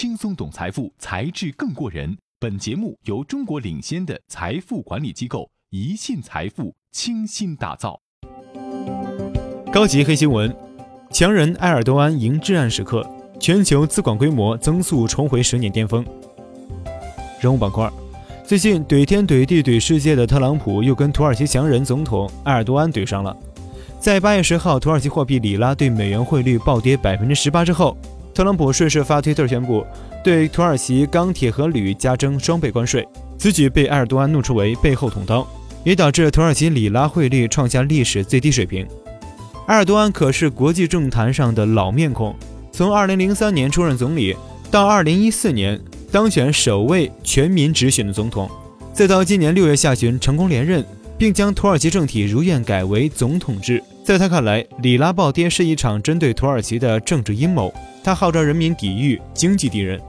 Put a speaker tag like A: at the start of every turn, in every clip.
A: 轻松懂财富，才智更过人。本节目由中国领先的财富管理机构宜信财富倾心打造。
B: 高级黑新闻：强人埃尔多安迎至暗时刻，全球资管规模增速重回十年巅峰。人物板块：最近怼天怼地怼世界的特朗普又跟土耳其强人总统埃尔多安怼上了。在八月十号，土耳其货币里拉对美元汇率暴跌百分之十八之后，特朗普顺势发推特宣布对土耳其钢铁和铝加征双倍关税。此举被埃尔多安怒斥为背后捅刀，也导致土耳其里拉汇率创下历史最低水平。埃尔多安可是国际政坛上的老面孔，从二零零三年出任总理，到二零一四年当选首位全民直选的总统，再到今年六月下旬成功连任。并将土耳其政体如愿改为总统制。在他看来，里拉暴跌是一场针对土耳其的政治阴谋。他号召人民抵御经济敌人。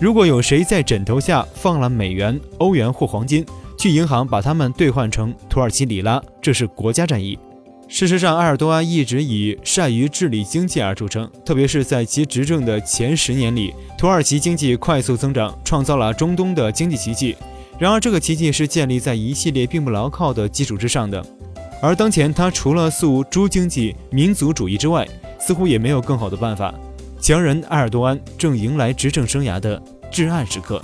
B: 如果有谁在枕头下放了美元、欧元或黄金，去银行把它们兑换成土耳其里拉，这是国家战役。事实上，埃尔多安一直以善于治理经济而著称，特别是在其执政的前十年里，土耳其经济快速增长，创造了中东的经济奇迹。然而，这个奇迹是建立在一系列并不牢靠的基础之上的。而当前，他除了诉诸经济民族主义之外，似乎也没有更好的办法。强人埃尔多安正迎来执政生涯的至暗时刻。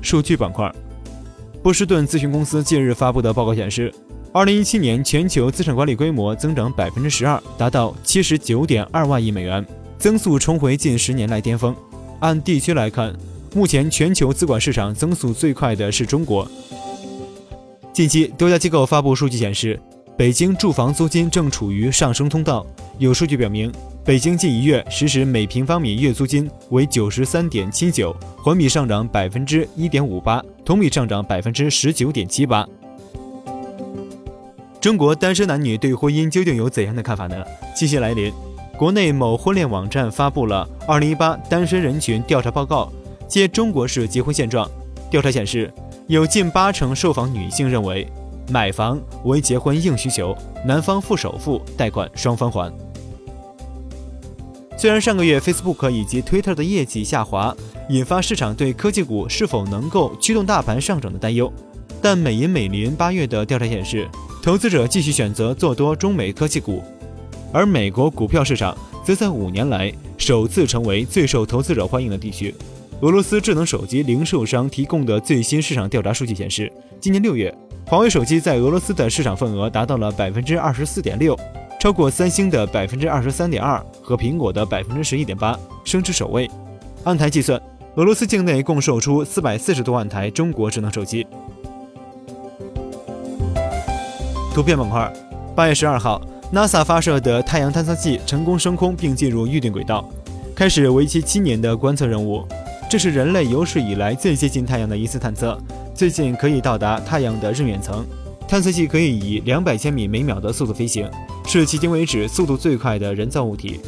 B: 数据板块，波士顿咨询公司近日发布的报告显示，二零一七年全球资产管理规模增长百分之十二，达到七十九点二万亿美元，增速重回近十年来巅峰。按地区来看。目前全球资管市场增速最快的是中国。近期多家机构发布数据显示，北京住房租金正处于上升通道。有数据表明，北京近一月实时每平方米月租金为九十三点七九，环比上涨百分之一点五八，同比上涨百分之十九点七八。中国单身男女对婚姻究竟有怎样的看法呢？七夕来临，国内某婚恋网站发布了二零一八单身人群调查报告。接中国式结婚现状，调查显示，有近八成受访女性认为，买房为结婚硬需求，男方付首付，贷款双方还。虽然上个月 Facebook 以及 Twitter 的业绩下滑，引发市场对科技股是否能够驱动大盘上涨的担忧，但美银美林八月的调查显示，投资者继续选择做多中美科技股，而美国股票市场则在五年来首次成为最受投资者欢迎的地区。俄罗斯智能手机零售商提供的最新市场调查数据显示，今年六月，华为手机在俄罗斯的市场份额达到了百分之二十四点六，超过三星的百分之二十三点二和苹果的百分之十一点八，升至首位。按台计算，俄罗斯境内共售出四百四十多万台中国智能手机。图片板块，八月十二号，NASA 发射的太阳探测器成功升空并进入预定轨道，开始为期七年的观测任务。这是人类有史以来最接近太阳的一次探测，最近可以到达太阳的日远层。探测器可以以两百千米每秒的速度飞行，是迄今为止速度最快的人造物体。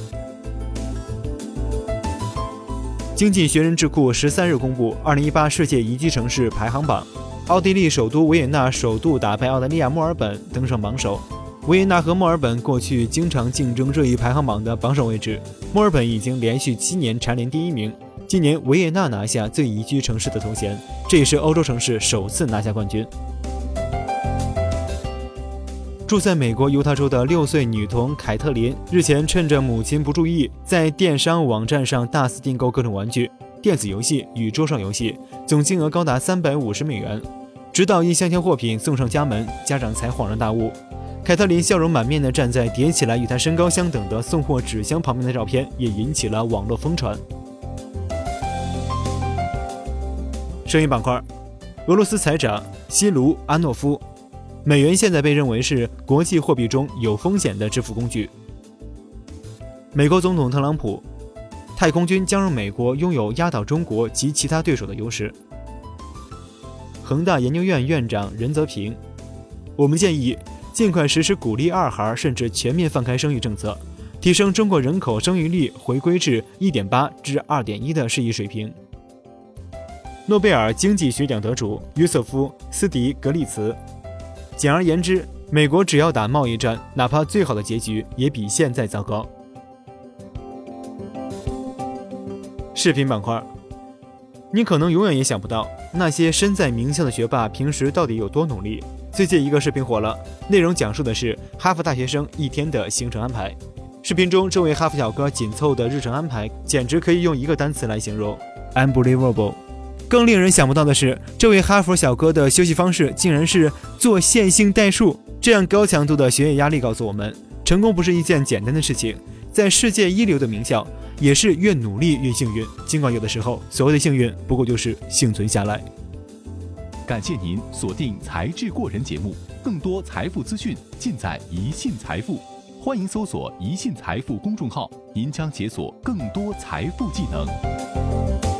B: 经济学人智库十三日公布二零一八世界宜居城市排行榜，奥地利首都维也纳首度打败澳大利亚墨尔本，登上榜首。维也纳和墨尔本过去经常竞争这一排行榜的榜首位置，墨尔本已经连续七年蝉联第一名。今年维也纳拿下最宜居城市的头衔，这也是欧洲城市首次拿下冠军。住在美国犹他州的六岁女童凯特琳日前趁着母亲不注意，在电商网站上大肆订购各种玩具、电子游戏与桌上游戏，总金额高达三百五十美元。直到一箱箱货品送上家门，家长才恍然大悟。凯特琳笑容满面地站在叠起来与她身高相等的送货纸箱旁边的照片，也引起了网络疯传。生育板块，俄罗斯财长西卢阿诺夫，美元现在被认为是国际货币中有风险的支付工具。美国总统特朗普，太空军将让美国拥有压倒中国及其他对手的优势。恒大研究院院长任泽平，我们建议尽快实施鼓励二孩甚至全面放开生育政策，提升中国人口生育率回归至一点八至二点一的适宜水平。诺贝尔经济学奖得主约瑟夫·斯迪格利茨。简而言之，美国只要打贸易战，哪怕最好的结局也比现在糟糕。视频板块，你可能永远也想不到那些身在名校的学霸平时到底有多努力。最近一个视频火了，内容讲述的是哈佛大学生一天的行程安排。视频中，这位哈佛小哥紧凑的日程安排，简直可以用一个单词来形容：unbelievable。更令人想不到的是，这位哈佛小哥的休息方式竟然是做线性代数。这样高强度的学业压力告诉我们，成功不是一件简单的事情。在世界一流的名校，也是越努力越幸运。尽管有的时候，所谓的幸运，不过就是幸存下来。
A: 感谢您锁定《才智过人》节目，更多财富资讯尽在宜信财富。欢迎搜索“宜信财富”公众号，您将解锁更多财富技能。